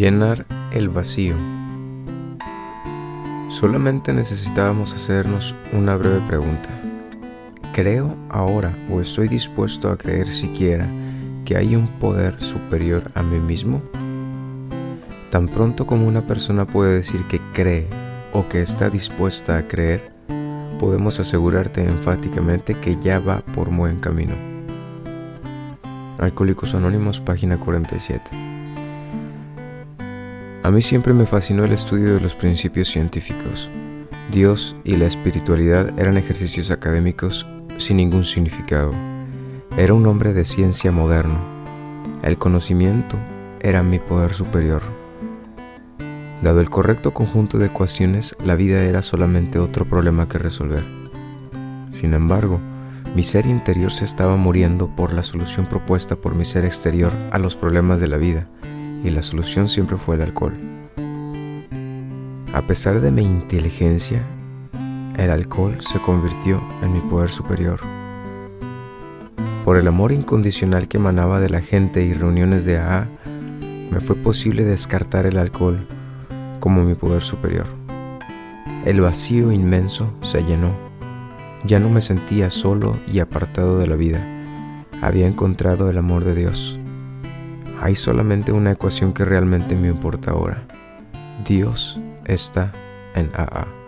Llenar el vacío. Solamente necesitábamos hacernos una breve pregunta. ¿Creo ahora o estoy dispuesto a creer siquiera que hay un poder superior a mí mismo? Tan pronto como una persona puede decir que cree o que está dispuesta a creer, podemos asegurarte enfáticamente que ya va por buen camino. Alcohólicos Anónimos, página 47. A mí siempre me fascinó el estudio de los principios científicos. Dios y la espiritualidad eran ejercicios académicos sin ningún significado. Era un hombre de ciencia moderno. El conocimiento era mi poder superior. Dado el correcto conjunto de ecuaciones, la vida era solamente otro problema que resolver. Sin embargo, mi ser interior se estaba muriendo por la solución propuesta por mi ser exterior a los problemas de la vida y la solución siempre fue el alcohol. A pesar de mi inteligencia, el alcohol se convirtió en mi poder superior. Por el amor incondicional que emanaba de la gente y reuniones de AA, me fue posible descartar el alcohol como mi poder superior. El vacío inmenso se llenó. Ya no me sentía solo y apartado de la vida. Había encontrado el amor de Dios. Hay solamente una ecuación que realmente me importa ahora. Dios está en AA.